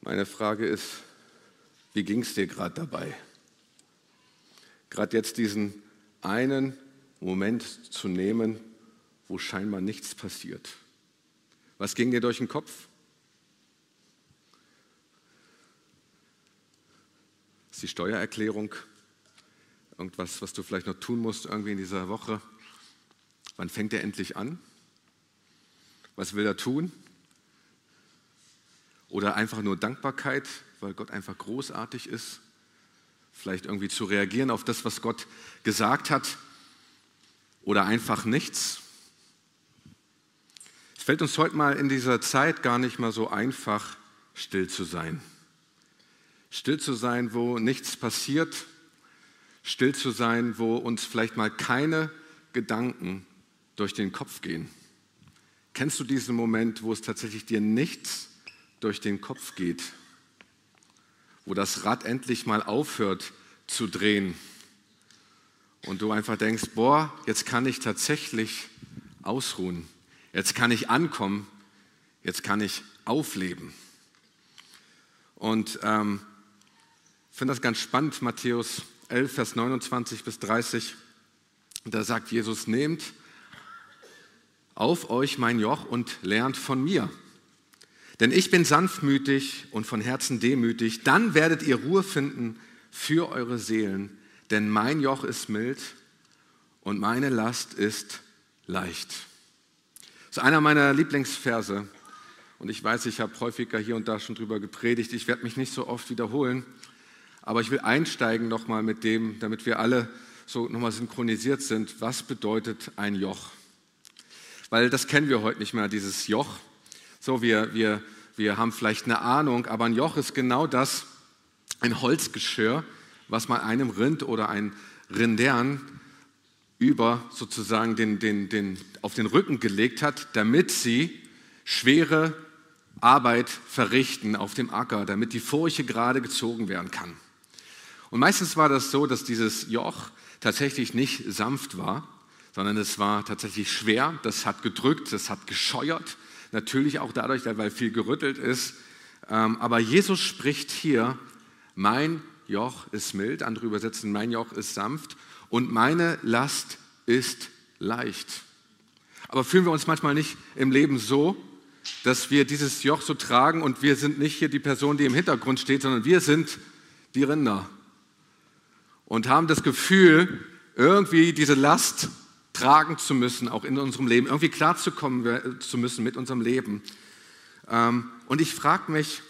Meine Frage ist, wie ging es dir gerade dabei? Gerade jetzt diesen einen Moment zu nehmen, wo scheinbar nichts passiert. Was ging dir durch den Kopf? Ist die Steuererklärung irgendwas, was du vielleicht noch tun musst irgendwie in dieser Woche? Wann fängt er endlich an? Was will er tun? Oder einfach nur Dankbarkeit, weil Gott einfach großartig ist? Vielleicht irgendwie zu reagieren auf das, was Gott gesagt hat? Oder einfach nichts? Es fällt uns heute mal in dieser Zeit gar nicht mal so einfach, still zu sein. Still zu sein, wo nichts passiert. Still zu sein, wo uns vielleicht mal keine Gedanken durch den Kopf gehen. Kennst du diesen Moment, wo es tatsächlich dir nichts durch den Kopf geht? Wo das Rad endlich mal aufhört zu drehen und du einfach denkst, boah, jetzt kann ich tatsächlich ausruhen. Jetzt kann ich ankommen. Jetzt kann ich aufleben. Und ähm, finde das ganz spannend, Matthäus 11, Vers 29 bis 30. Da sagt Jesus, nehmt auf euch mein Joch und lernt von mir. Denn ich bin sanftmütig und von Herzen demütig. Dann werdet ihr Ruhe finden für eure Seelen. Denn mein Joch ist mild und meine Last ist leicht. Das ist einer meiner Lieblingsverse. Und ich weiß, ich habe häufiger hier und da schon drüber gepredigt. Ich werde mich nicht so oft wiederholen. Aber ich will einsteigen nochmal mit dem, damit wir alle so nochmal synchronisiert sind. Was bedeutet ein Joch? weil das kennen wir heute nicht mehr, dieses Joch. So, wir, wir, wir haben vielleicht eine Ahnung, aber ein Joch ist genau das, ein Holzgeschirr, was man einem Rind oder ein Rindern über sozusagen den, den, den, auf den Rücken gelegt hat, damit sie schwere Arbeit verrichten auf dem Acker, damit die Furche gerade gezogen werden kann. Und meistens war das so, dass dieses Joch tatsächlich nicht sanft war, sondern es war tatsächlich schwer, das hat gedrückt, das hat gescheuert, natürlich auch dadurch, weil viel gerüttelt ist. Ähm, aber Jesus spricht hier, mein Joch ist mild, andere übersetzen, mein Joch ist sanft und meine Last ist leicht. Aber fühlen wir uns manchmal nicht im Leben so, dass wir dieses Joch so tragen und wir sind nicht hier die Person, die im Hintergrund steht, sondern wir sind die Rinder und haben das Gefühl, irgendwie diese Last tragen zu müssen, auch in unserem Leben, irgendwie klarzukommen zu müssen mit unserem Leben. Ähm, und ich frage mich,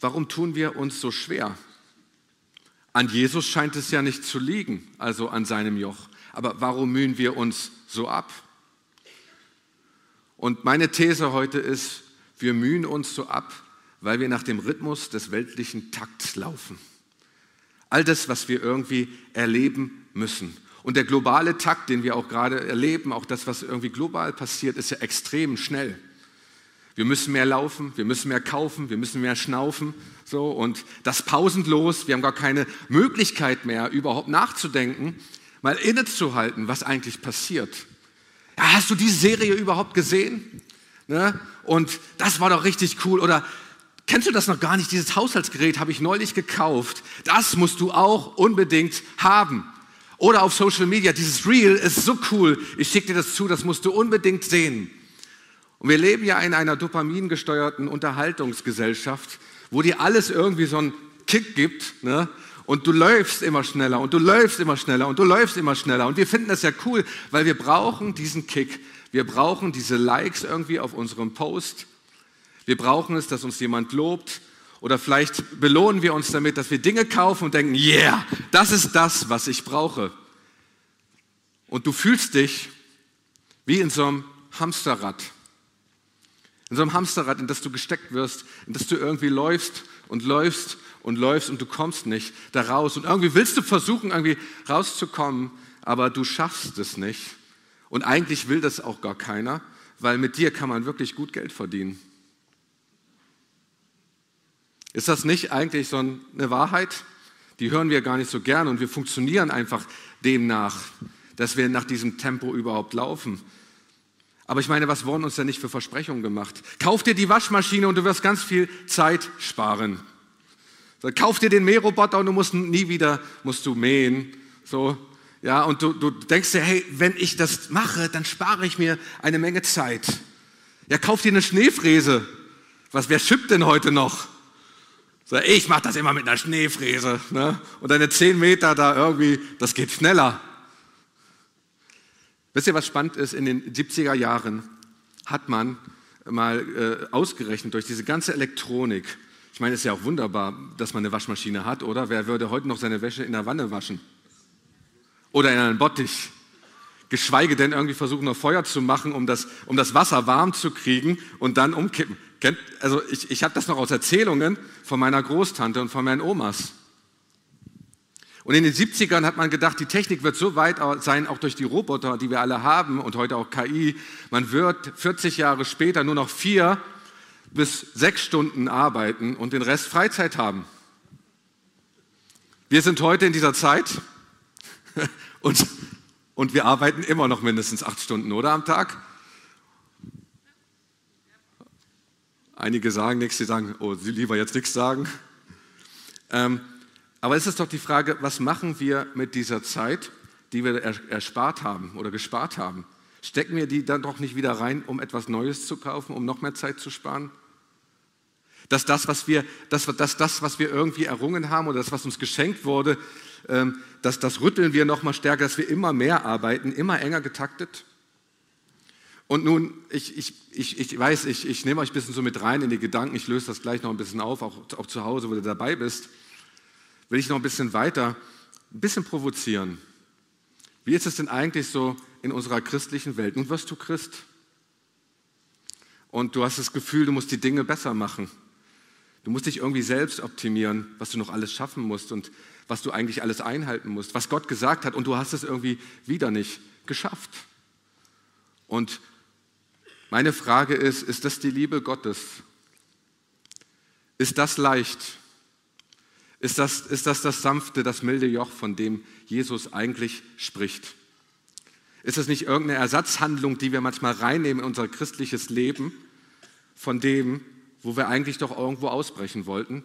warum tun wir uns so schwer? An Jesus scheint es ja nicht zu liegen, also an seinem Joch. Aber warum mühen wir uns so ab? Und meine These heute ist, wir mühen uns so ab, weil wir nach dem Rhythmus des weltlichen Takts laufen. All das, was wir irgendwie erleben müssen. Und der globale Takt, den wir auch gerade erleben, auch das, was irgendwie global passiert, ist ja extrem schnell. Wir müssen mehr laufen, wir müssen mehr kaufen, wir müssen mehr schnaufen, so und das pausenlos. Wir haben gar keine Möglichkeit mehr, überhaupt nachzudenken, mal innezuhalten, was eigentlich passiert. Ja, hast du diese Serie überhaupt gesehen? Ne? Und das war doch richtig cool. Oder kennst du das noch gar nicht? Dieses Haushaltsgerät habe ich neulich gekauft. Das musst du auch unbedingt haben. Oder auf Social Media, dieses Reel ist so cool, ich schicke dir das zu, das musst du unbedingt sehen. Und wir leben ja in einer dopamingesteuerten Unterhaltungsgesellschaft, wo dir alles irgendwie so einen Kick gibt. Ne? Und du läufst immer schneller und du läufst immer schneller und du läufst immer schneller. Und wir finden das ja cool, weil wir brauchen diesen Kick. Wir brauchen diese Likes irgendwie auf unserem Post. Wir brauchen es, dass uns jemand lobt. Oder vielleicht belohnen wir uns damit, dass wir Dinge kaufen und denken, yeah, das ist das, was ich brauche. Und du fühlst dich wie in so einem Hamsterrad. In so einem Hamsterrad, in das du gesteckt wirst, in das du irgendwie läufst und läufst und läufst und du kommst nicht da raus. Und irgendwie willst du versuchen, irgendwie rauszukommen, aber du schaffst es nicht. Und eigentlich will das auch gar keiner, weil mit dir kann man wirklich gut Geld verdienen. Ist das nicht eigentlich so eine Wahrheit? Die hören wir gar nicht so gern und wir funktionieren einfach demnach, dass wir nach diesem Tempo überhaupt laufen. Aber ich meine, was wurden uns denn nicht für Versprechungen gemacht? Kauf dir die Waschmaschine und du wirst ganz viel Zeit sparen. Kauf dir den Mähroboter und du musst nie wieder musst du mähen. So, ja, und du, du denkst dir, hey, wenn ich das mache, dann spare ich mir eine Menge Zeit. Ja, kauf dir eine Schneefräse. Was, wer schippt denn heute noch? So, ich mache das immer mit einer Schneefräse. Ne? Und deine 10 Meter da irgendwie, das geht schneller. Wisst ihr, was spannend ist? In den 70er Jahren hat man mal äh, ausgerechnet durch diese ganze Elektronik. Ich meine, es ist ja auch wunderbar, dass man eine Waschmaschine hat, oder? Wer würde heute noch seine Wäsche in der Wanne waschen? Oder in einem Bottich? Geschweige denn irgendwie versuchen, noch Feuer zu machen, um das, um das Wasser warm zu kriegen und dann umkippen. Also ich, ich habe das noch aus Erzählungen von meiner Großtante und von meinen Omas. Und in den 70ern hat man gedacht, die Technik wird so weit sein, auch durch die Roboter, die wir alle haben und heute auch KI, man wird 40 Jahre später nur noch vier bis sechs Stunden arbeiten und den Rest Freizeit haben. Wir sind heute in dieser Zeit und, und wir arbeiten immer noch mindestens acht Stunden, oder am Tag? Einige sagen nichts, die sagen, oh, sie lieber jetzt nichts sagen. Ähm, aber es ist doch die Frage, was machen wir mit dieser Zeit, die wir erspart haben oder gespart haben? Stecken wir die dann doch nicht wieder rein, um etwas Neues zu kaufen, um noch mehr Zeit zu sparen? Dass das, was wir, dass, dass das, was wir irgendwie errungen haben oder das, was uns geschenkt wurde, ähm, dass das rütteln wir noch mal stärker, dass wir immer mehr arbeiten, immer enger getaktet? Und nun, ich, ich, ich, ich weiß, ich, ich nehme euch ein bisschen so mit rein in die Gedanken, ich löse das gleich noch ein bisschen auf, auch, auch zu Hause, wo du dabei bist will ich noch ein bisschen weiter, ein bisschen provozieren. Wie ist es denn eigentlich so in unserer christlichen Welt? Nun wirst du Christ und du hast das Gefühl, du musst die Dinge besser machen. Du musst dich irgendwie selbst optimieren, was du noch alles schaffen musst und was du eigentlich alles einhalten musst, was Gott gesagt hat und du hast es irgendwie wieder nicht geschafft. Und meine Frage ist, ist das die Liebe Gottes? Ist das leicht? Ist das, ist das das sanfte, das milde Joch, von dem Jesus eigentlich spricht? Ist es nicht irgendeine Ersatzhandlung, die wir manchmal reinnehmen in unser christliches Leben, von dem, wo wir eigentlich doch irgendwo ausbrechen wollten?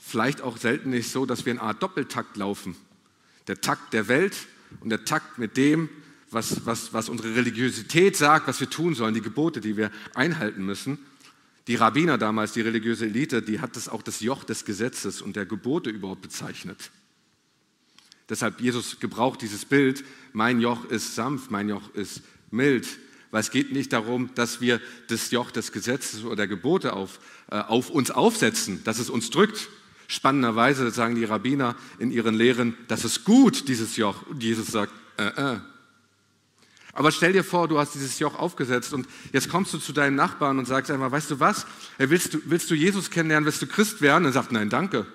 Vielleicht auch selten nicht so, dass wir eine Art Doppeltakt laufen. Der Takt der Welt und der Takt mit dem, was, was, was unsere Religiosität sagt, was wir tun sollen, die Gebote, die wir einhalten müssen. Die Rabbiner damals, die religiöse Elite, die hat das auch das Joch des Gesetzes und der Gebote überhaupt bezeichnet. Deshalb Jesus gebraucht dieses Bild, mein Joch ist sanft, mein Joch ist mild, weil es geht nicht darum, dass wir das Joch des Gesetzes oder der Gebote auf, äh, auf uns aufsetzen, dass es uns drückt. Spannenderweise sagen die Rabbiner in ihren Lehren, das ist gut, dieses Joch. Und Jesus sagt, äh, äh, aber stell dir vor, du hast dieses Joch aufgesetzt und jetzt kommst du zu deinem Nachbarn und sagst einfach, weißt du was, willst du, willst du Jesus kennenlernen, willst du Christ werden? Er sagt, nein, danke.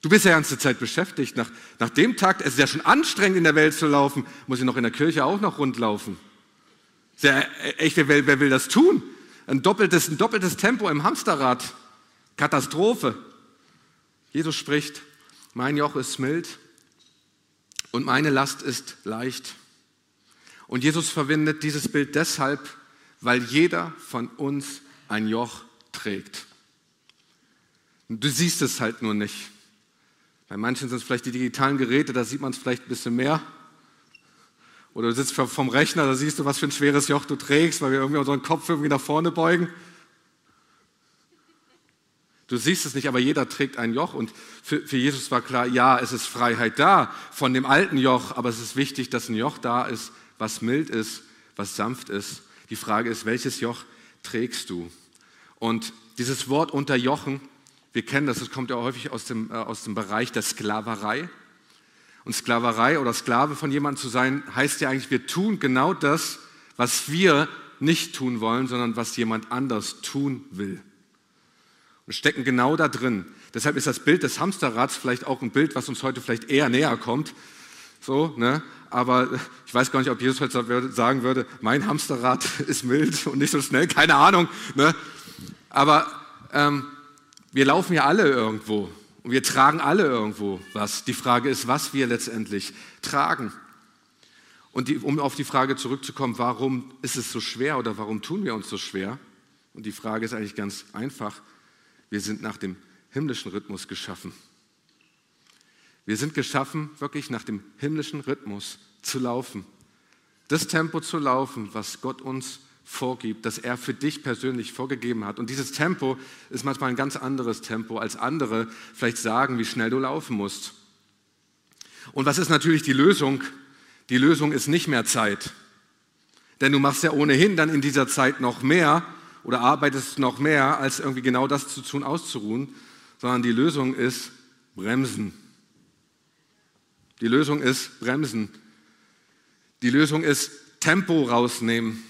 Du bist ja die ganze Zeit beschäftigt. Nach, nach dem Tag, es ist ja schon anstrengend in der Welt zu laufen, muss ich noch in der Kirche auch noch rundlaufen. Ja, echt, wer, wer will das tun? Ein doppeltes, ein doppeltes Tempo im Hamsterrad. Katastrophe. Jesus spricht, mein Joch ist mild und meine Last ist leicht. Und Jesus verwendet dieses Bild deshalb, weil jeder von uns ein Joch trägt. Du siehst es halt nur nicht. Bei manchen sind es vielleicht die digitalen Geräte, da sieht man es vielleicht ein bisschen mehr. Oder du sitzt vom Rechner, da siehst du, was für ein schweres Joch du trägst, weil wir irgendwie unseren Kopf irgendwie nach vorne beugen. Du siehst es nicht, aber jeder trägt ein Joch und für, für, Jesus war klar, ja, es ist Freiheit da von dem alten Joch, aber es ist wichtig, dass ein Joch da ist, was mild ist, was sanft ist. Die Frage ist, welches Joch trägst du? Und dieses Wort unterjochen, wir kennen das, es kommt ja häufig aus dem, äh, aus dem Bereich der Sklaverei. Und Sklaverei oder Sklave von jemandem zu sein, heißt ja eigentlich, wir tun genau das, was wir nicht tun wollen, sondern was jemand anders tun will. Und stecken genau da drin. Deshalb ist das Bild des Hamsterrads vielleicht auch ein Bild, was uns heute vielleicht eher näher kommt. So, ne? Aber ich weiß gar nicht, ob Jesus heute sagen würde, mein Hamsterrad ist mild und nicht so schnell, keine Ahnung. Ne? Aber ähm, wir laufen ja alle irgendwo und wir tragen alle irgendwo was. Die Frage ist, was wir letztendlich tragen. Und die, um auf die Frage zurückzukommen, warum ist es so schwer oder warum tun wir uns so schwer? Und die Frage ist eigentlich ganz einfach. Wir sind nach dem himmlischen Rhythmus geschaffen. Wir sind geschaffen, wirklich nach dem himmlischen Rhythmus zu laufen. Das Tempo zu laufen, was Gott uns vorgibt, das er für dich persönlich vorgegeben hat. Und dieses Tempo ist manchmal ein ganz anderes Tempo, als andere vielleicht sagen, wie schnell du laufen musst. Und was ist natürlich die Lösung? Die Lösung ist nicht mehr Zeit. Denn du machst ja ohnehin dann in dieser Zeit noch mehr oder arbeitest noch mehr, als irgendwie genau das zu tun, auszuruhen, sondern die Lösung ist bremsen. Die Lösung ist bremsen. Die Lösung ist Tempo rausnehmen.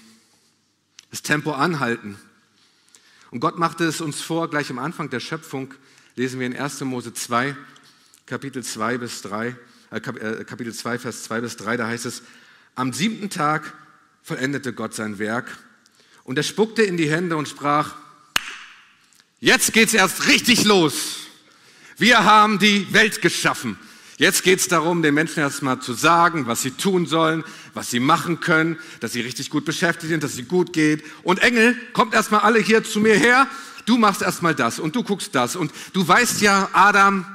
Das Tempo anhalten. Und Gott machte es uns vor, gleich am Anfang der Schöpfung, lesen wir in 1. Mose 2, Kapitel 2 bis 3, äh, äh, Kapitel 2, Vers 2 bis 3, da heißt es, am siebten Tag vollendete Gott sein Werk und er spuckte in die Hände und sprach, jetzt geht's erst richtig los. Wir haben die Welt geschaffen. Jetzt geht es darum, den Menschen erstmal zu sagen, was sie tun sollen, was sie machen können, dass sie richtig gut beschäftigt sind, dass sie gut geht. Und Engel, kommt erstmal alle hier zu mir her. Du machst erstmal das und du guckst das. Und du weißt ja, Adam,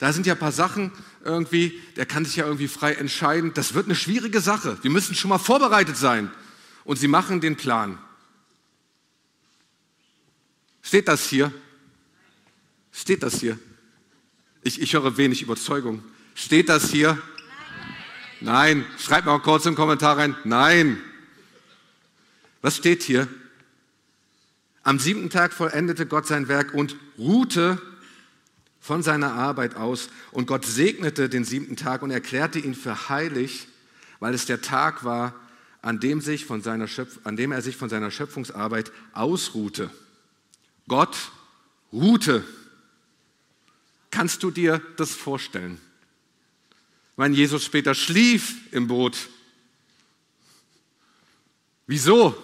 da sind ja ein paar Sachen irgendwie, der kann sich ja irgendwie frei entscheiden. Das wird eine schwierige Sache. Wir müssen schon mal vorbereitet sein. Und sie machen den Plan. Steht das hier? Steht das hier? Ich, ich höre wenig Überzeugung. Steht das hier? Nein. Nein. Schreibt mal kurz im Kommentar rein. Nein. Was steht hier? Am siebten Tag vollendete Gott sein Werk und ruhte von seiner Arbeit aus. Und Gott segnete den siebten Tag und erklärte ihn für heilig, weil es der Tag war, an dem, sich von seiner Schöpf an dem er sich von seiner Schöpfungsarbeit ausruhte. Gott ruhte. Kannst du dir das vorstellen? Wenn Jesus später schlief im Boot. Wieso?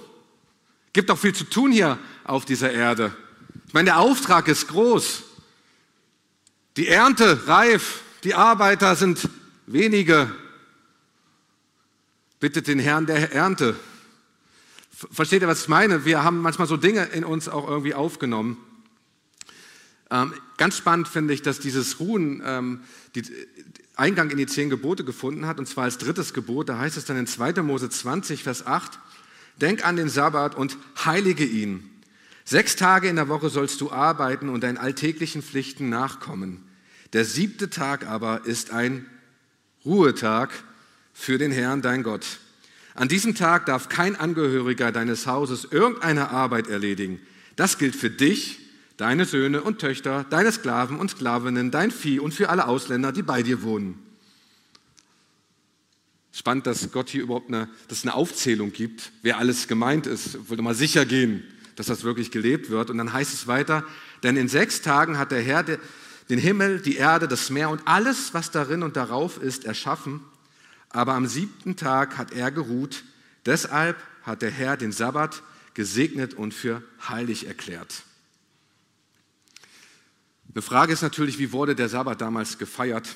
Gibt doch viel zu tun hier auf dieser Erde. Ich meine, der Auftrag ist groß. Die Ernte reif, die Arbeiter sind wenige. Bittet den Herrn der Ernte. Versteht ihr, was ich meine? Wir haben manchmal so Dinge in uns auch irgendwie aufgenommen. Ähm, ganz spannend finde ich, dass dieses Ruhen, ähm, die, Eingang in die zehn Gebote gefunden hat, und zwar als drittes Gebot. Da heißt es dann in 2. Mose 20, Vers 8, Denk an den Sabbat und heilige ihn. Sechs Tage in der Woche sollst du arbeiten und deinen alltäglichen Pflichten nachkommen. Der siebte Tag aber ist ein Ruhetag für den Herrn, dein Gott. An diesem Tag darf kein Angehöriger deines Hauses irgendeine Arbeit erledigen. Das gilt für dich deine Söhne und Töchter, deine Sklaven und Sklavinnen, dein Vieh und für alle Ausländer, die bei dir wohnen. Spannend, dass Gott hier überhaupt eine, dass eine Aufzählung gibt, wer alles gemeint ist. Ich wollte mal sicher gehen, dass das wirklich gelebt wird. Und dann heißt es weiter, denn in sechs Tagen hat der Herr den Himmel, die Erde, das Meer und alles, was darin und darauf ist, erschaffen. Aber am siebten Tag hat er geruht. Deshalb hat der Herr den Sabbat gesegnet und für heilig erklärt. Eine Frage ist natürlich, wie wurde der Sabbat damals gefeiert?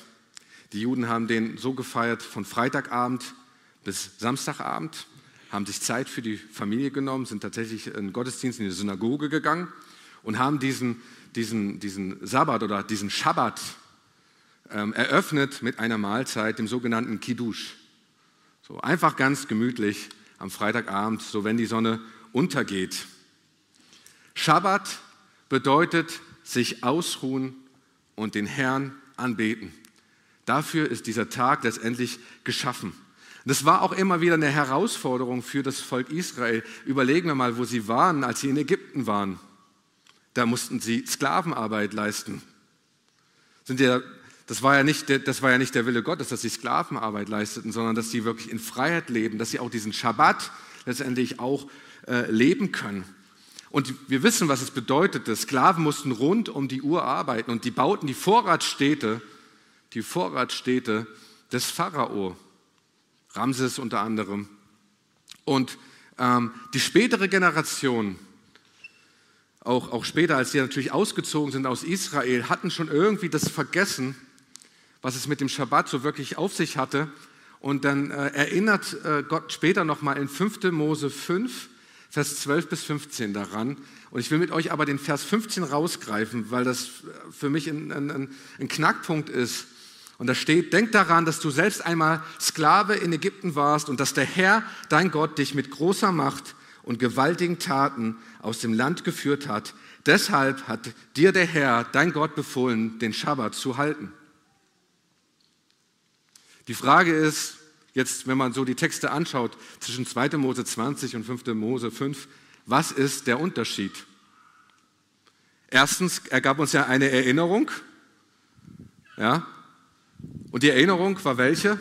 Die Juden haben den so gefeiert von Freitagabend bis Samstagabend, haben sich Zeit für die Familie genommen, sind tatsächlich in Gottesdienst in die Synagoge gegangen und haben diesen, diesen, diesen Sabbat oder diesen Schabbat ähm, eröffnet mit einer Mahlzeit, dem sogenannten Kiddush. So einfach ganz gemütlich am Freitagabend, so wenn die Sonne untergeht. Schabbat bedeutet sich ausruhen und den Herrn anbeten. Dafür ist dieser Tag letztendlich geschaffen. Das war auch immer wieder eine Herausforderung für das Volk Israel. Überlegen wir mal, wo sie waren, als sie in Ägypten waren. Da mussten sie Sklavenarbeit leisten. Ja, das, war ja nicht der, das war ja nicht der Wille Gottes, dass sie Sklavenarbeit leisteten, sondern dass sie wirklich in Freiheit leben, dass sie auch diesen Schabbat letztendlich auch äh, leben können. Und wir wissen, was es bedeutete. Sklaven mussten rund um die Uhr arbeiten und die bauten die Vorratsstädte, die Vorratsstädte des Pharao, Ramses unter anderem. Und ähm, die spätere Generation, auch, auch später, als sie natürlich ausgezogen sind aus Israel, hatten schon irgendwie das vergessen, was es mit dem Schabbat so wirklich auf sich hatte. Und dann äh, erinnert äh, Gott später nochmal in 5. Mose 5, Vers 12 bis 15 daran. Und ich will mit euch aber den Vers 15 rausgreifen, weil das für mich ein, ein, ein Knackpunkt ist. Und da steht, denk daran, dass du selbst einmal Sklave in Ägypten warst und dass der Herr, dein Gott, dich mit großer Macht und gewaltigen Taten aus dem Land geführt hat. Deshalb hat dir der Herr, dein Gott, befohlen, den Schabbat zu halten. Die Frage ist, jetzt, wenn man so die Texte anschaut, zwischen 2. Mose 20 und 5. Mose 5, was ist der Unterschied? Erstens, er gab uns ja eine Erinnerung. Ja? Und die Erinnerung war welche?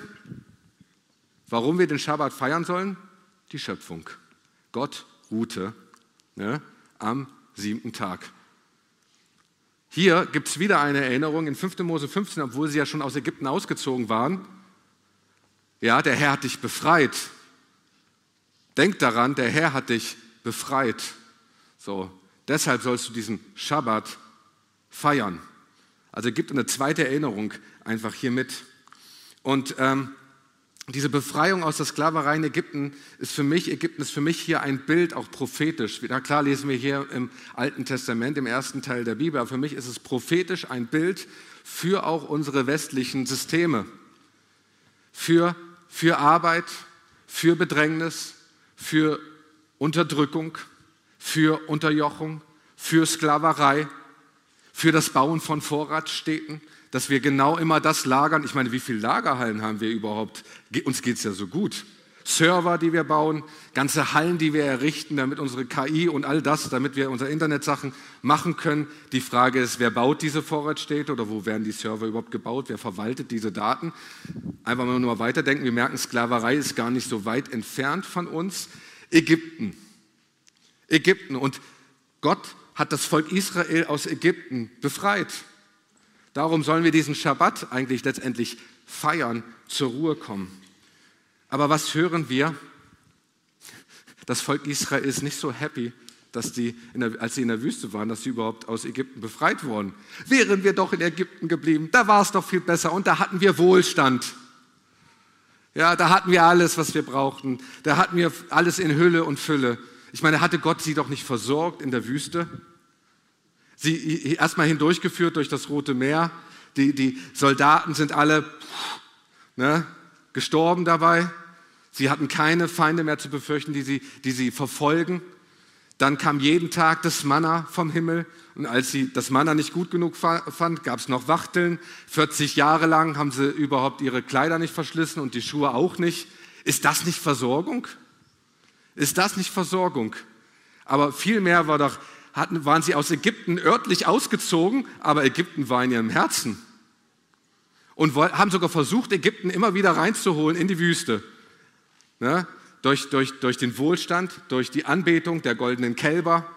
Warum wir den Schabbat feiern sollen? Die Schöpfung. Gott ruhte ne, am siebten Tag. Hier gibt es wieder eine Erinnerung in 5. Mose 15, obwohl sie ja schon aus Ägypten ausgezogen waren. Ja, der Herr hat dich befreit. Denk daran, der Herr hat dich befreit. So, deshalb sollst du diesen Schabbat feiern. Also gibt eine zweite Erinnerung einfach hier mit. Und ähm, diese Befreiung aus der Sklaverei in Ägypten ist für mich, Ägypten ist für mich hier ein Bild, auch prophetisch. Na klar lesen wir hier im Alten Testament, im ersten Teil der Bibel, aber für mich ist es prophetisch ein Bild für auch unsere westlichen Systeme. Für für Arbeit, für Bedrängnis, für Unterdrückung, für Unterjochung, für Sklaverei, für das Bauen von Vorratsstädten, dass wir genau immer das lagern. Ich meine, wie viele Lagerhallen haben wir überhaupt? Uns geht es ja so gut. Server, die wir bauen, ganze Hallen, die wir errichten, damit unsere KI und all das, damit wir unsere Internetsachen machen können. Die Frage ist, wer baut diese Vorratsstädte oder wo werden die Server überhaupt gebaut? Wer verwaltet diese Daten? Einfach mal nur weiterdenken. Wir merken, Sklaverei ist gar nicht so weit entfernt von uns. Ägypten. Ägypten. Und Gott hat das Volk Israel aus Ägypten befreit. Darum sollen wir diesen Schabbat eigentlich letztendlich feiern, zur Ruhe kommen. Aber was hören wir? Das Volk Israel ist nicht so happy, dass die, der, als sie in der Wüste waren, dass sie überhaupt aus Ägypten befreit wurden. Wären wir doch in Ägypten geblieben, da war es doch viel besser und da hatten wir Wohlstand. Ja, da hatten wir alles, was wir brauchten. Da hatten wir alles in Hülle und Fülle. Ich meine, hatte Gott sie doch nicht versorgt in der Wüste? Sie erstmal hindurchgeführt durch das Rote Meer. Die, die Soldaten sind alle ne, gestorben dabei. Sie hatten keine Feinde mehr zu befürchten, die sie, die sie verfolgen. Dann kam jeden Tag das Manna vom Himmel. Und als sie das Manna nicht gut genug fand, gab es noch Wachteln. 40 Jahre lang haben sie überhaupt ihre Kleider nicht verschlissen und die Schuhe auch nicht. Ist das nicht Versorgung? Ist das nicht Versorgung? Aber vielmehr war doch, hatten, waren sie aus Ägypten örtlich ausgezogen, aber Ägypten war in ihrem Herzen. Und haben sogar versucht, Ägypten immer wieder reinzuholen in die Wüste ne? durch, durch, durch den Wohlstand, durch die Anbetung der goldenen Kälber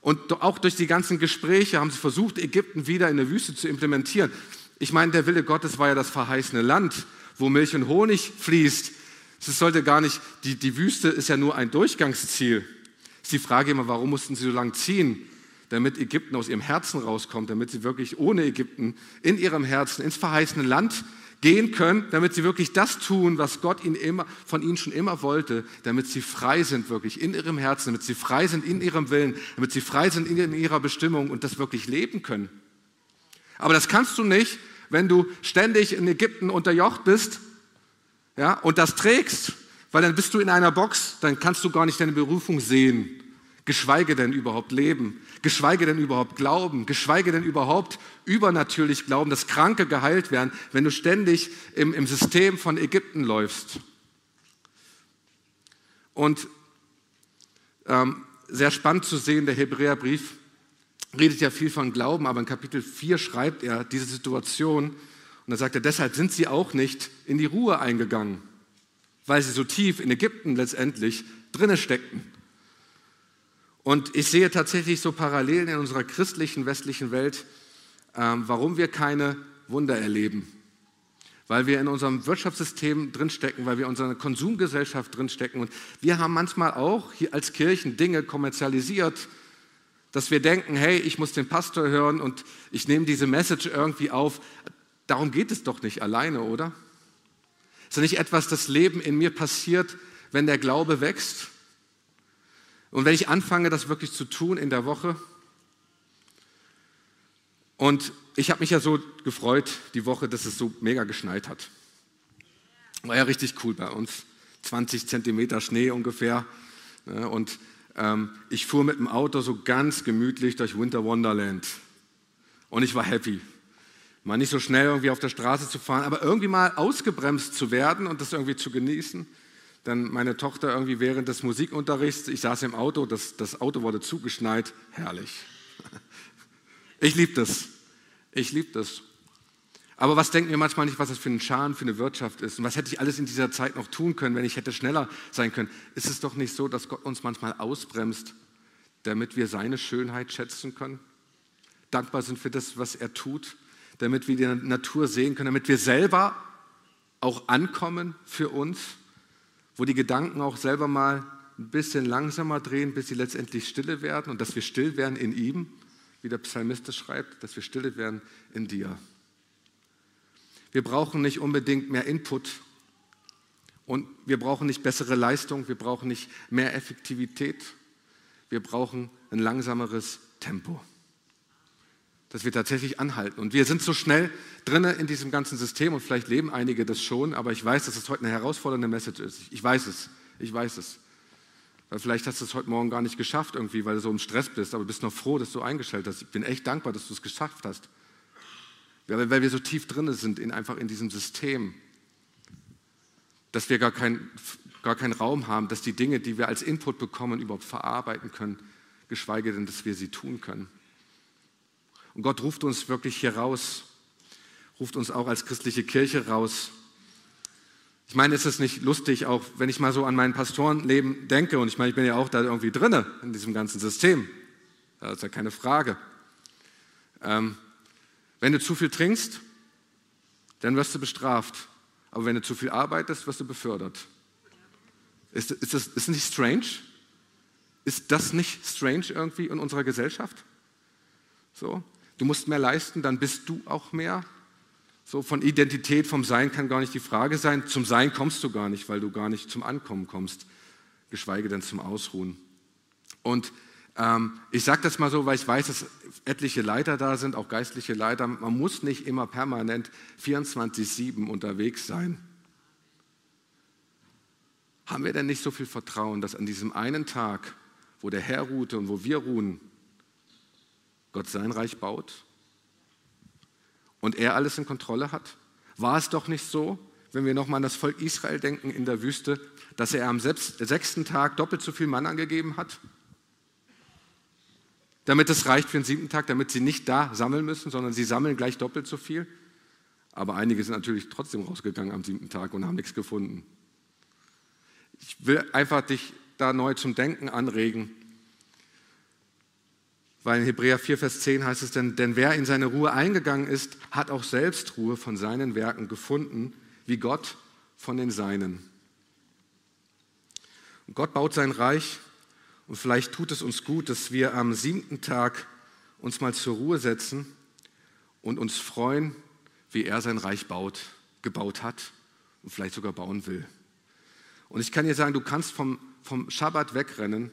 und auch durch die ganzen Gespräche haben sie versucht, Ägypten wieder in der Wüste zu implementieren. Ich meine, der Wille Gottes war ja das verheißene Land, wo Milch und Honig fließt. Es sollte gar nicht, die, die Wüste ist ja nur ein Durchgangsziel. Ist die Frage immer, warum mussten sie so lange ziehen? Damit Ägypten aus ihrem Herzen rauskommt, damit sie wirklich ohne Ägypten in ihrem Herzen ins verheißene Land gehen können, damit sie wirklich das tun, was Gott ihnen immer, von ihnen schon immer wollte, damit sie frei sind wirklich in ihrem Herzen, damit sie frei sind in ihrem Willen, damit sie frei sind in ihrer Bestimmung und das wirklich leben können. Aber das kannst du nicht, wenn du ständig in Ägypten unterjocht bist ja, und das trägst, weil dann bist du in einer Box, dann kannst du gar nicht deine Berufung sehen geschweige denn überhaupt leben, geschweige denn überhaupt glauben, geschweige denn überhaupt übernatürlich glauben, dass Kranke geheilt werden, wenn du ständig im, im System von Ägypten läufst. Und ähm, sehr spannend zu sehen, der Hebräerbrief redet ja viel von Glauben, aber in Kapitel 4 schreibt er diese Situation und da sagt er, deshalb sind sie auch nicht in die Ruhe eingegangen, weil sie so tief in Ägypten letztendlich drinne steckten. Und ich sehe tatsächlich so Parallelen in unserer christlichen westlichen Welt, ähm, warum wir keine Wunder erleben. Weil wir in unserem Wirtschaftssystem drinstecken, weil wir in unserer Konsumgesellschaft drinstecken. Und wir haben manchmal auch hier als Kirchen Dinge kommerzialisiert, dass wir denken, hey, ich muss den Pastor hören und ich nehme diese Message irgendwie auf. Darum geht es doch nicht alleine, oder? Ist ja nicht etwas, das Leben in mir passiert, wenn der Glaube wächst? Und wenn ich anfange, das wirklich zu tun in der Woche, und ich habe mich ja so gefreut die Woche, dass es so mega geschneit hat. War ja richtig cool bei uns. 20 Zentimeter Schnee ungefähr. Und ähm, ich fuhr mit dem Auto so ganz gemütlich durch Winter Wonderland. Und ich war happy. Mal nicht so schnell irgendwie auf der Straße zu fahren, aber irgendwie mal ausgebremst zu werden und das irgendwie zu genießen. Dann meine Tochter irgendwie während des Musikunterrichts, ich saß im Auto, das, das Auto wurde zugeschneit, herrlich. Ich liebe das. Ich liebe das. Aber was denken wir manchmal nicht, was das für ein Schaden für eine Wirtschaft ist? Und was hätte ich alles in dieser Zeit noch tun können, wenn ich hätte schneller sein können? Ist es doch nicht so, dass Gott uns manchmal ausbremst, damit wir seine Schönheit schätzen können? Dankbar sind für das, was er tut, damit wir die Natur sehen können, damit wir selber auch ankommen für uns, wo die Gedanken auch selber mal ein bisschen langsamer drehen, bis sie letztendlich stille werden und dass wir still werden in ihm, wie der Psalmist schreibt, dass wir stille werden in dir. Wir brauchen nicht unbedingt mehr Input und wir brauchen nicht bessere Leistung, wir brauchen nicht mehr Effektivität, wir brauchen ein langsameres Tempo, dass wir tatsächlich anhalten. Und wir sind so schnell drinne in diesem ganzen System und vielleicht leben einige das schon, aber ich weiß, dass es heute eine herausfordernde Message ist. Ich weiß es, ich weiß es. Weil vielleicht hast du es heute Morgen gar nicht geschafft irgendwie, weil du so im Stress bist, aber bist noch froh, dass du eingestellt hast. Ich bin echt dankbar, dass du es geschafft hast weil wir so tief drin sind in einfach in diesem System, dass wir gar, kein, gar keinen Raum haben, dass die Dinge, die wir als Input bekommen, überhaupt verarbeiten können, geschweige denn, dass wir sie tun können. Und Gott ruft uns wirklich hier raus, ruft uns auch als christliche Kirche raus. Ich meine, ist es nicht lustig, auch wenn ich mal so an mein Pastorenleben denke, und ich meine, ich bin ja auch da irgendwie drinne in diesem ganzen System, das ist ja keine Frage. Ähm, wenn du zu viel trinkst, dann wirst du bestraft. Aber wenn du zu viel arbeitest, wirst du befördert. Ist, ist das ist nicht strange? Ist das nicht strange irgendwie in unserer Gesellschaft? So, du musst mehr leisten, dann bist du auch mehr. So von Identität, vom Sein kann gar nicht die Frage sein. Zum Sein kommst du gar nicht, weil du gar nicht zum Ankommen kommst, geschweige denn zum Ausruhen. Und ähm, ich sage das mal so, weil ich weiß, dass etliche Leiter da sind, auch geistliche Leiter. Man muss nicht immer permanent 24-7 unterwegs sein. Haben wir denn nicht so viel Vertrauen, dass an diesem einen Tag, wo der Herr ruhte und wo wir ruhen, Gott sein Reich baut und er alles in Kontrolle hat? War es doch nicht so, wenn wir nochmal an das Volk Israel denken in der Wüste, dass er am sechsten Tag doppelt so viel Mann angegeben hat? damit es reicht für den siebten Tag, damit sie nicht da sammeln müssen, sondern sie sammeln gleich doppelt so viel. Aber einige sind natürlich trotzdem rausgegangen am siebten Tag und haben nichts gefunden. Ich will einfach dich da neu zum Denken anregen, weil in Hebräer 4, Vers 10 heißt es denn, denn wer in seine Ruhe eingegangen ist, hat auch selbst Ruhe von seinen Werken gefunden, wie Gott von den Seinen. Und Gott baut sein Reich und vielleicht tut es uns gut, dass wir am siebten Tag uns mal zur Ruhe setzen und uns freuen, wie er sein Reich baut, gebaut hat und vielleicht sogar bauen will. Und ich kann dir sagen, du kannst vom, vom Schabbat wegrennen,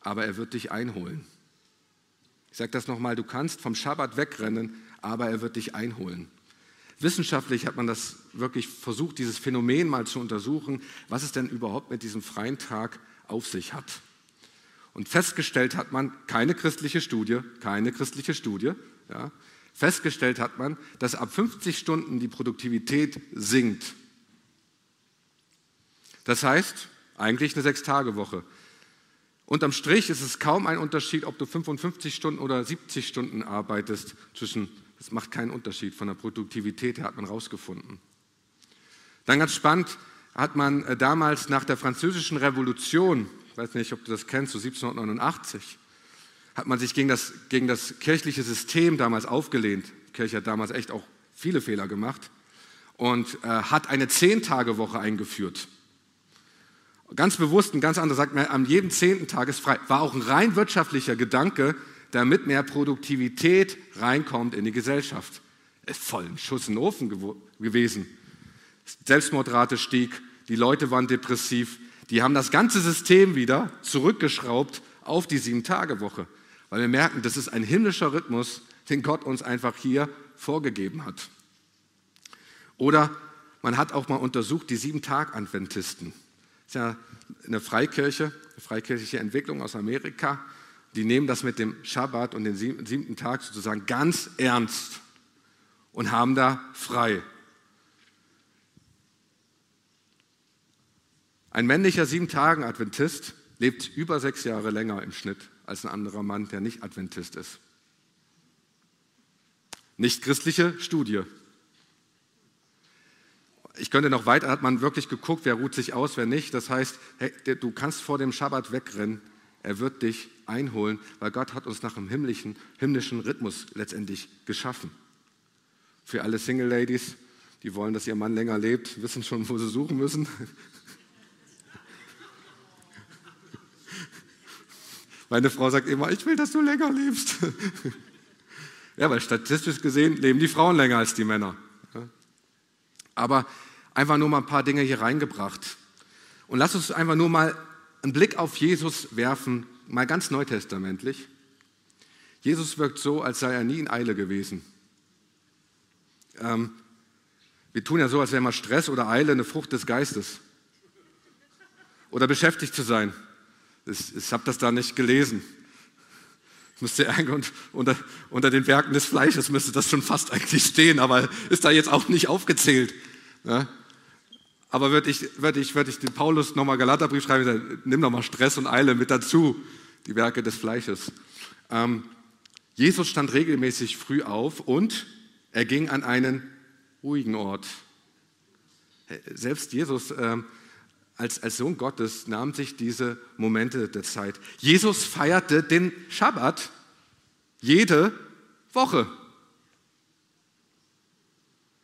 aber er wird dich einholen. Ich sage das nochmal, du kannst vom Schabbat wegrennen, aber er wird dich einholen. Wissenschaftlich hat man das wirklich versucht, dieses Phänomen mal zu untersuchen, was es denn überhaupt mit diesem freien Tag auf sich hat. Und festgestellt hat man, keine christliche Studie, keine christliche Studie, ja, festgestellt hat man, dass ab 50 Stunden die Produktivität sinkt. Das heißt, eigentlich eine Sechs-Tage-Woche. Unterm Strich ist es kaum ein Unterschied, ob du 55 Stunden oder 70 Stunden arbeitest. Zwischen, das macht keinen Unterschied von der Produktivität her, hat man herausgefunden. Dann ganz spannend hat man äh, damals nach der Französischen Revolution ich weiß nicht, ob du das kennst, so 1789, hat man sich gegen das, gegen das kirchliche System damals aufgelehnt. Die Kirche hat damals echt auch viele Fehler gemacht und äh, hat eine Zehn-Tage-Woche eingeführt. Ganz bewusst, ein ganz anderer sagt man, an jedem zehnten Tag ist frei. War auch ein rein wirtschaftlicher Gedanke, damit mehr Produktivität reinkommt in die Gesellschaft. Ist voll ein Schuss in den Ofen gewesen. Selbstmordrate stieg, die Leute waren depressiv, Die haben das ganze System wieder zurückgeschraubt auf die Sieben-Tage-Woche, weil wir merken, das ist ein himmlischer Rhythmus, den Gott uns einfach hier vorgegeben hat. Oder man hat auch mal untersucht die Sieben-Tag-Adventisten. Ist ja eine Freikirche, eine freikirchliche Entwicklung aus Amerika. Die nehmen das mit dem Schabbat und dem siebten Tag sozusagen ganz ernst und haben da frei. Ein männlicher Sieben-Tagen-Adventist lebt über sechs Jahre länger im Schnitt als ein anderer Mann, der nicht Adventist ist. Nicht christliche Studie. Ich könnte noch weiter, hat man wirklich geguckt, wer ruht sich aus, wer nicht. Das heißt, hey, du kannst vor dem Schabbat wegrennen, er wird dich einholen, weil Gott hat uns nach einem himmlischen, himmlischen Rhythmus letztendlich geschaffen. Für alle Single Ladies, die wollen, dass ihr Mann länger lebt, wissen schon, wo sie suchen müssen. Meine Frau sagt immer, ich will, dass du länger lebst. ja, weil statistisch gesehen leben die Frauen länger als die Männer. Aber einfach nur mal ein paar Dinge hier reingebracht. Und lass uns einfach nur mal einen Blick auf Jesus werfen, mal ganz neutestamentlich. Jesus wirkt so, als sei er nie in Eile gewesen. Ähm, wir tun ja so, als wäre mal Stress oder Eile eine Frucht des Geistes. Oder beschäftigt zu sein. Ich, ich habe das da nicht gelesen. Müsste unter, unter den Werken des Fleisches müsste das schon fast eigentlich stehen, aber ist da jetzt auch nicht aufgezählt. Ja? Aber würde ich, würd ich, würd ich den Paulus nochmal Galaterbrief schreiben, dann nimm nochmal Stress und Eile mit dazu, die Werke des Fleisches. Ähm, Jesus stand regelmäßig früh auf und er ging an einen ruhigen Ort. Selbst Jesus ähm, als, als Sohn Gottes nahm sich diese Momente der Zeit. Jesus feierte den Schabbat jede Woche.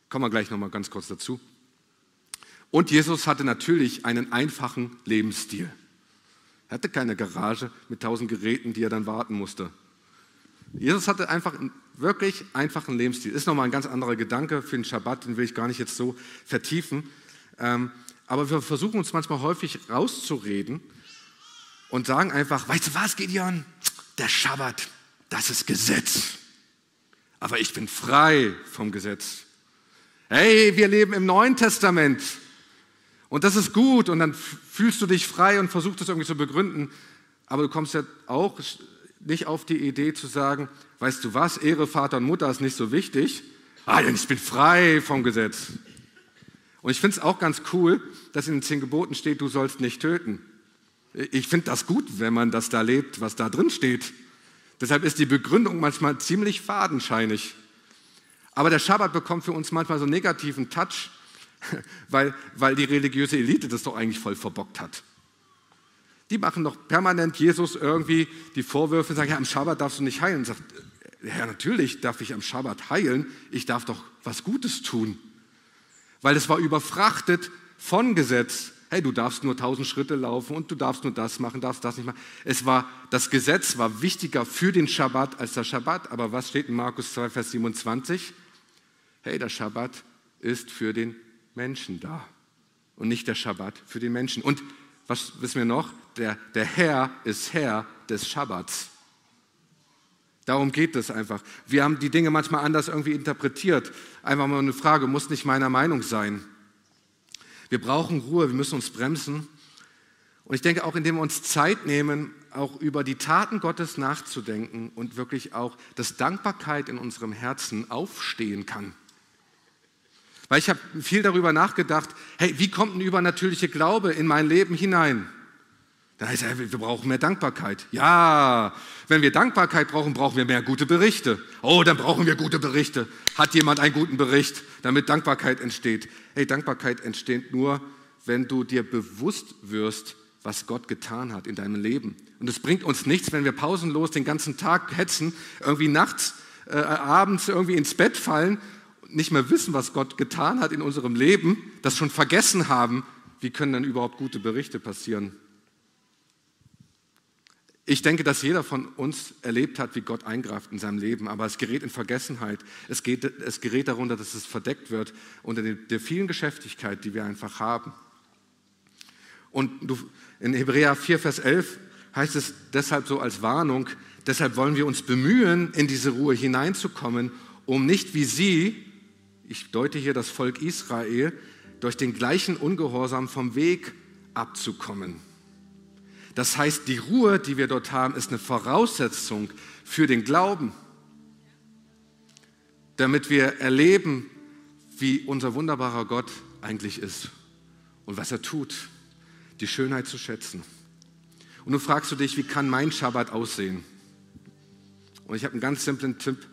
Kommen wir gleich nochmal ganz kurz dazu. Und Jesus hatte natürlich einen einfachen Lebensstil. Er hatte keine Garage mit tausend Geräten, die er dann warten musste. Jesus hatte einfach einen wirklich einfachen Lebensstil. Ist nochmal ein ganz anderer Gedanke für den Schabbat, den will ich gar nicht jetzt so vertiefen. Ähm, aber wir versuchen uns manchmal häufig rauszureden und sagen einfach, weißt du was, Gideon? Der Schabbat, das ist Gesetz. Aber ich bin frei vom Gesetz. Hey, wir leben im Neuen Testament. Und das ist gut. Und dann fühlst du dich frei und versuchst es irgendwie zu begründen. Aber du kommst ja auch nicht auf die Idee zu sagen, weißt du was, Ehre Vater und Mutter ist nicht so wichtig. Ah, denn ich bin frei vom Gesetz. Und ich finde es auch ganz cool, dass in den zehn Geboten steht, du sollst nicht töten. Ich finde das gut, wenn man das da lebt, was da drin steht. Deshalb ist die Begründung manchmal ziemlich fadenscheinig. Aber der Schabbat bekommt für uns manchmal so einen negativen Touch, weil, weil die religiöse Elite das doch eigentlich voll verbockt hat. Die machen doch permanent Jesus irgendwie die Vorwürfe sagen, ja, am Schabbat darfst du nicht heilen. Und sagt, ja, natürlich darf ich am Schabbat heilen, ich darf doch was Gutes tun weil es war überfrachtet von Gesetz. Hey, du darfst nur tausend Schritte laufen und du darfst nur das machen, darfst das nicht machen. Es war, das Gesetz war wichtiger für den Schabbat als der Schabbat. Aber was steht in Markus 2, Vers 27? Hey, der Schabbat ist für den Menschen da und nicht der Schabbat für den Menschen. Und was wissen wir noch? Der, der Herr ist Herr des Schabbats. Darum geht es einfach. Wir haben die Dinge manchmal anders irgendwie interpretiert. Einfach mal eine Frage, muss nicht meiner Meinung sein. Wir brauchen Ruhe, wir müssen uns bremsen. Und ich denke auch, indem wir uns Zeit nehmen, auch über die Taten Gottes nachzudenken und wirklich auch, dass Dankbarkeit in unserem Herzen aufstehen kann. Weil ich habe viel darüber nachgedacht, hey, wie kommt ein übernatürlicher Glaube in mein Leben hinein? Da heißt er, wir brauchen mehr Dankbarkeit. Ja, wenn wir Dankbarkeit brauchen, brauchen wir mehr gute Berichte. Oh, dann brauchen wir gute Berichte. Hat jemand einen guten Bericht, damit Dankbarkeit entsteht? Hey, Dankbarkeit entsteht nur, wenn du dir bewusst wirst, was Gott getan hat in deinem Leben. Und es bringt uns nichts, wenn wir pausenlos den ganzen Tag hetzen, irgendwie nachts, äh, abends irgendwie ins Bett fallen, nicht mehr wissen, was Gott getan hat in unserem Leben, das schon vergessen haben. Wie können dann überhaupt gute Berichte passieren? Ich denke, dass jeder von uns erlebt hat, wie Gott eingreift in seinem Leben, aber es gerät in Vergessenheit. Es, geht, es gerät darunter, dass es verdeckt wird unter der vielen Geschäftigkeit, die wir einfach haben. Und in Hebräer 4, Vers 11 heißt es deshalb so als Warnung, deshalb wollen wir uns bemühen, in diese Ruhe hineinzukommen, um nicht wie sie, ich deute hier das Volk Israel, durch den gleichen Ungehorsam vom Weg abzukommen. Das heißt, die Ruhe, die wir dort haben, ist eine Voraussetzung für den Glauben, damit wir erleben, wie unser wunderbarer Gott eigentlich ist und was er tut, die Schönheit zu schätzen. Und nun fragst du dich, wie kann mein Schabbat aussehen? Und ich habe einen ganz simplen Tipp.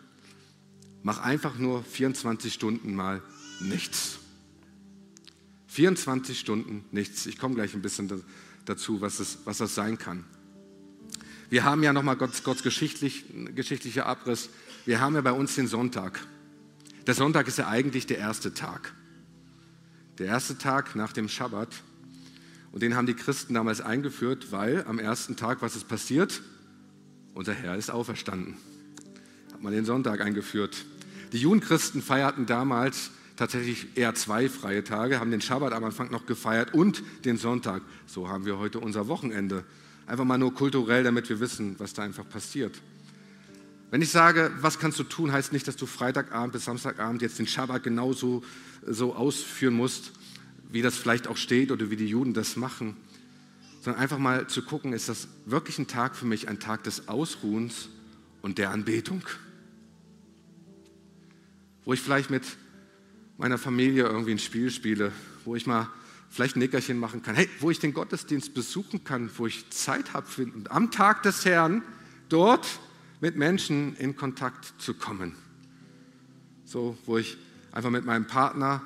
Mach einfach nur 24 Stunden mal nichts. 24 Stunden nichts. Ich komme gleich ein bisschen dazu, was, es, was das sein kann. Wir haben ja nochmal Gott, Gottes geschichtlich, geschichtlicher Abriss. Wir haben ja bei uns den Sonntag. Der Sonntag ist ja eigentlich der erste Tag. Der erste Tag nach dem Schabbat. Und den haben die Christen damals eingeführt, weil am ersten Tag, was ist passiert? Unser Herr ist auferstanden. Man den Sonntag eingeführt. Die Judenchristen feierten damals tatsächlich eher zwei freie Tage, haben den Schabbat am Anfang noch gefeiert und den Sonntag. So haben wir heute unser Wochenende. Einfach mal nur kulturell, damit wir wissen, was da einfach passiert. Wenn ich sage, was kannst du tun, heißt nicht, dass du Freitagabend bis Samstagabend jetzt den Schabbat genauso so ausführen musst, wie das vielleicht auch steht oder wie die Juden das machen, sondern einfach mal zu gucken, ist das wirklich ein Tag für mich, ein Tag des Ausruhens und der Anbetung, wo ich vielleicht mit meiner Familie irgendwie ein Spiel spiele, wo ich mal vielleicht ein Nickerchen machen kann, hey, wo ich den Gottesdienst besuchen kann, wo ich Zeit habe, am Tag des Herrn dort mit Menschen in Kontakt zu kommen. So, wo ich einfach mit meinem Partner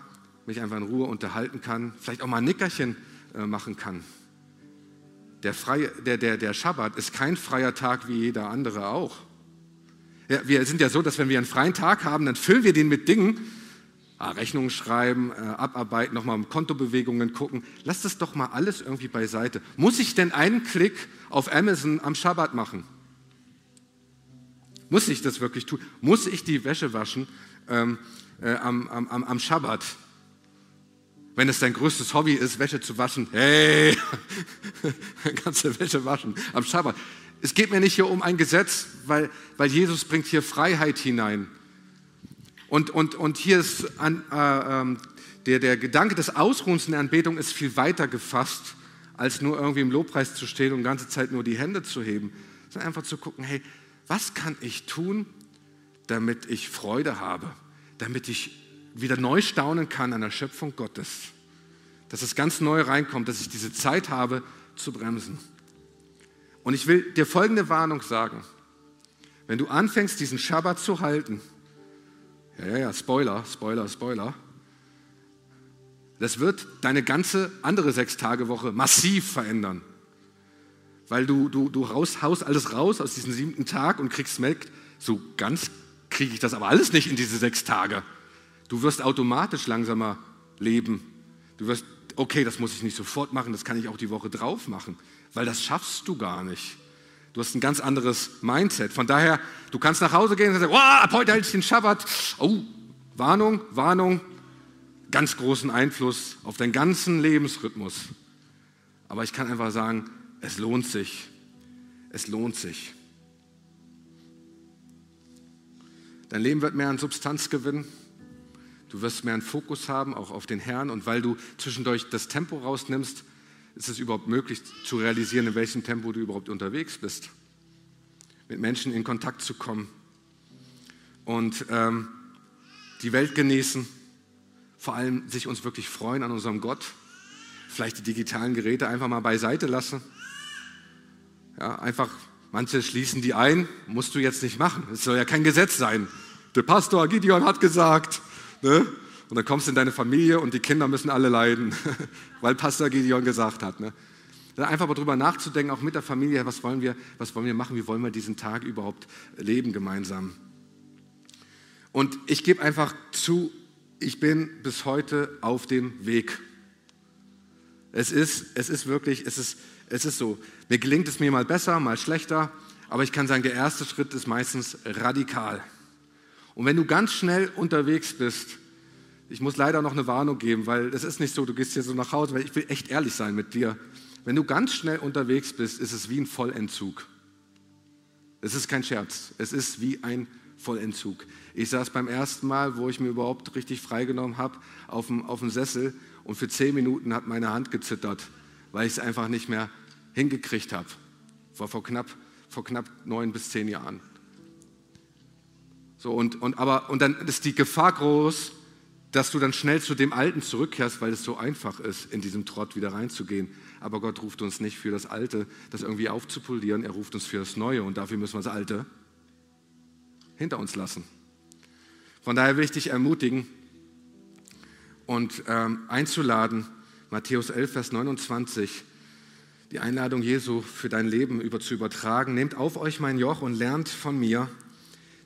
mich einfach in Ruhe unterhalten kann, vielleicht auch mal ein Nickerchen äh, machen kann. Der, freie, der, der, der Schabbat ist kein freier Tag wie jeder andere auch. Ja, wir sind ja so, dass wenn wir einen freien Tag haben, dann füllen wir den mit Dingen, ah, Rechnungen schreiben, äh, abarbeiten, nochmal Kontobewegungen gucken. Lass das doch mal alles irgendwie beiseite. Muss ich denn einen Klick auf Amazon am Schabbat machen? Muss ich das wirklich tun? Muss ich die Wäsche waschen ähm, äh, am, am, am Schabbat? Wenn es dein größtes Hobby ist, Wäsche zu waschen, hey, dann kannst du Wäsche waschen am Schabbat. Es geht mir nicht hier um ein Gesetz, weil, weil Jesus bringt hier Freiheit hinein. Und, und, und hier ist an, äh, ähm, der, der Gedanke des Ausruhens in der Anbetung ist viel weiter gefasst, als nur irgendwie im Lobpreis zu stehen und ganze Zeit nur die Hände zu heben, sondern einfach zu gucken, hey, was kann ich tun, damit ich Freude habe, damit ich wieder neu staunen kann an der Schöpfung Gottes, dass es ganz neu reinkommt, dass ich diese Zeit habe zu bremsen. Und ich will dir folgende Warnung sagen. Wenn du anfängst, diesen Schabbat zu halten, ja, ja, ja, Spoiler, Spoiler, Spoiler, das wird deine ganze andere Sechstagewoche massiv verändern weil du, du, du haust, haust alles raus aus diesem siebten Tag und kriegst merkt, so ganz kriege ich das aber alles nicht in diese sechs Tage. Du wirst automatisch langsamer leben. Du wirst, okay, das muss ich nicht sofort machen, das kann ich auch die Woche drauf machen, weil das schaffst du gar nicht. Du hast ein ganz anderes Mindset. Von daher, du kannst nach Hause gehen und sagen, oh, ab heute halte ich den Schabbat. Oh, Warnung, Warnung, ganz großen Einfluss auf deinen ganzen Lebensrhythmus. Aber ich kann einfach sagen, es lohnt sich. Es lohnt sich. Dein Leben wird mehr an Substanz gewinnen. Du wirst mehr einen Fokus haben, auch auf den Herrn. Und weil du zwischendurch das Tempo rausnimmst, ist es überhaupt möglich zu realisieren, in welchem Tempo du überhaupt unterwegs bist. Mit Menschen in Kontakt zu kommen. Und ähm, die Welt genießen. Vor allem sich uns wirklich freuen an unserem Gott. Vielleicht die digitalen Geräte einfach mal beiseite lassen ja, einfach, manche schließen die ein, musst du jetzt nicht machen. Es soll ja kein Gesetz sein. Der Pastor Gideon hat gesagt. Ne? Und dann kommst du in deine Familie und die Kinder müssen alle leiden, weil Pastor Gideon gesagt hat. Ne? Einfach mal drüber nachzudenken, auch mit der Familie, was wollen, wir, was wollen wir machen, wie wollen wir diesen Tag überhaupt leben gemeinsam. Und ich gebe einfach zu, ich bin bis heute auf dem Weg. Es ist, es ist wirklich, es ist, es ist so, mir gelingt es mir mal besser, mal schlechter, aber ich kann sagen, der erste Schritt ist meistens radikal. Und wenn du ganz schnell unterwegs bist, ich muss leider noch eine Warnung geben, weil es ist nicht so, du gehst hier so nach Hause, weil ich will echt ehrlich sein mit dir. Wenn du ganz schnell unterwegs bist, ist es wie ein Vollentzug. Es ist kein Scherz, es ist wie ein Vollentzug. Ich saß beim ersten Mal, wo ich mir überhaupt richtig freigenommen habe, auf dem, auf dem Sessel und für zehn Minuten hat meine Hand gezittert, weil ich es einfach nicht mehr hingekriegt habe. War vor knapp, vor knapp neun bis zehn Jahren. So, und, und, aber, und dann ist die Gefahr groß, dass du dann schnell zu dem Alten zurückkehrst, weil es so einfach ist, in diesem Trott wieder reinzugehen. Aber Gott ruft uns nicht für das Alte, das irgendwie aufzupolieren, er ruft uns für das Neue und dafür müssen wir das Alte hinter uns lassen. Von daher will ich dich ermutigen und ähm, einzuladen, Matthäus 11, Vers 29, die Einladung Jesu für dein Leben über, zu übertragen. Nehmt auf euch mein Joch und lernt von mir,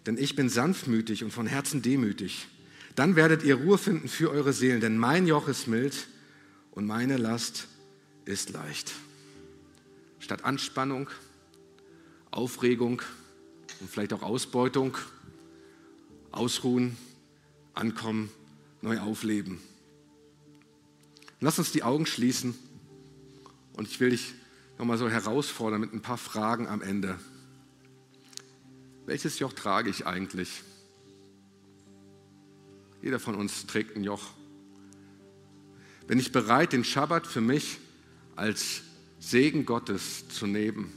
denn ich bin sanftmütig und von Herzen demütig. Dann werdet ihr Ruhe finden für eure Seelen, denn mein Joch ist mild und meine Last ist leicht. Statt Anspannung, Aufregung und vielleicht auch Ausbeutung, ausruhen, ankommen, neu aufleben. Lass uns die Augen schließen und ich will dich nochmal so herausfordern mit ein paar Fragen am Ende. Welches Joch trage ich eigentlich? Jeder von uns trägt ein Joch. Bin ich bereit, den Schabbat für mich als Segen Gottes zu nehmen?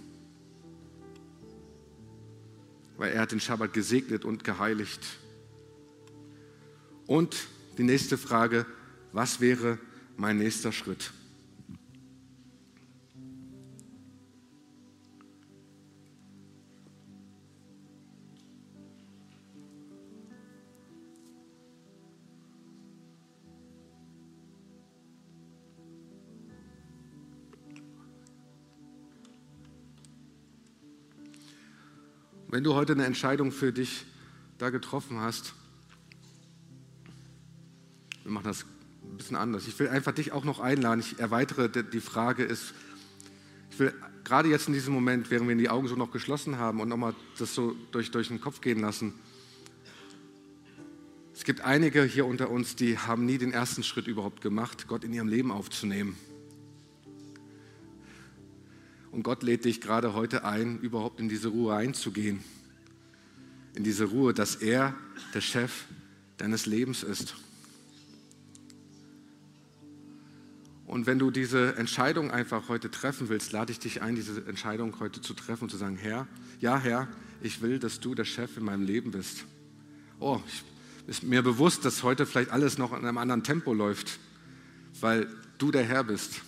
Weil er hat den Schabbat gesegnet und geheiligt. Und die nächste Frage, was wäre mein nächster Schritt? Wenn du heute eine Entscheidung für dich da getroffen hast, wir machen das ein bisschen anders. Ich will einfach dich auch noch einladen. Ich erweitere die Frage ist, ich will gerade jetzt in diesem Moment, während wir die Augen so noch geschlossen haben und nochmal das so durch, durch den Kopf gehen lassen. Es gibt einige hier unter uns, die haben nie den ersten Schritt überhaupt gemacht, Gott in ihrem Leben aufzunehmen. Und Gott lädt dich gerade heute ein, überhaupt in diese Ruhe einzugehen. In diese Ruhe, dass er der Chef deines Lebens ist. Und wenn du diese Entscheidung einfach heute treffen willst, lade ich dich ein, diese Entscheidung heute zu treffen und zu sagen, Herr, ja Herr, ich will, dass du der Chef in meinem Leben bist. Oh, ich, ist mir bewusst, dass heute vielleicht alles noch in einem anderen Tempo läuft, weil du der Herr bist.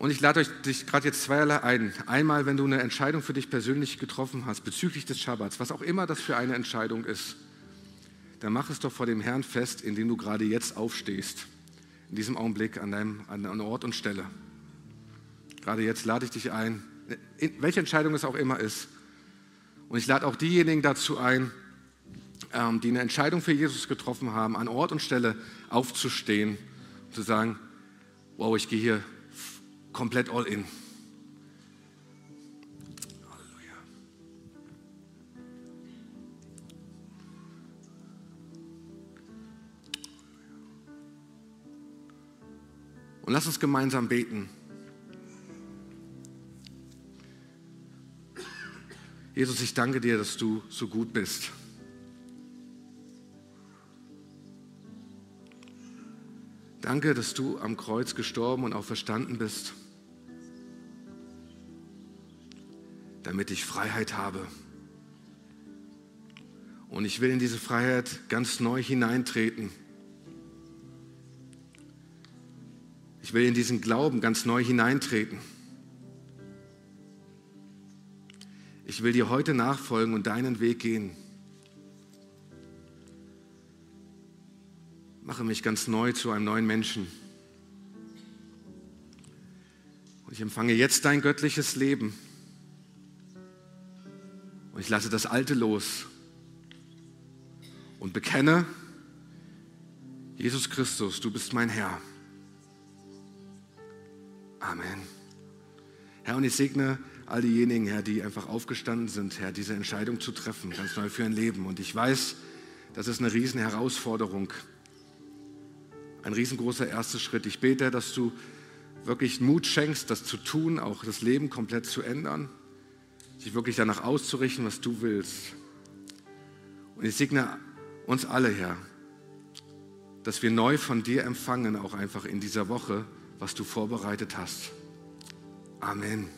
Und ich lade euch dich gerade jetzt zweierlei ein. Einmal, wenn du eine Entscheidung für dich persönlich getroffen hast bezüglich des Schabbats, was auch immer das für eine Entscheidung ist, dann mach es doch vor dem Herrn fest, indem du gerade jetzt aufstehst, in diesem Augenblick an deinem an Ort und Stelle. Gerade jetzt lade ich dich ein, welche Entscheidung es auch immer ist. Und ich lade auch diejenigen dazu ein, ähm, die eine Entscheidung für Jesus getroffen haben, an Ort und Stelle aufzustehen und zu sagen, wow, ich gehe hier komplett all in. Halleluja. Und lass uns gemeinsam beten. Jesus, ich danke dir, dass du so gut bist. Danke, dass du am Kreuz gestorben und auch verstanden bist, damit ich Freiheit habe. Und ich will in diese Freiheit ganz neu hineintreten. Ich will in diesen Glauben ganz neu hineintreten. Ich will dir heute nachfolgen und deinen Weg gehen. Mache mich ganz neu zu einem neuen Menschen. Und ich empfange jetzt dein göttliches Leben. Und ich lasse das Alte los und bekenne, Jesus Christus, du bist mein Herr. Amen. Herr, und ich segne all diejenigen, Herr, die einfach aufgestanden sind, Herr, diese Entscheidung zu treffen, ganz neu für ein Leben. Und ich weiß, das ist eine riesen Herausforderung. Ein riesengroßer erster Schritt. Ich bete, dass du wirklich Mut schenkst, das zu tun, auch das Leben komplett zu ändern, sich wirklich danach auszurichten, was du willst. Und ich segne uns alle, Herr, dass wir neu von dir empfangen, auch einfach in dieser Woche, was du vorbereitet hast. Amen.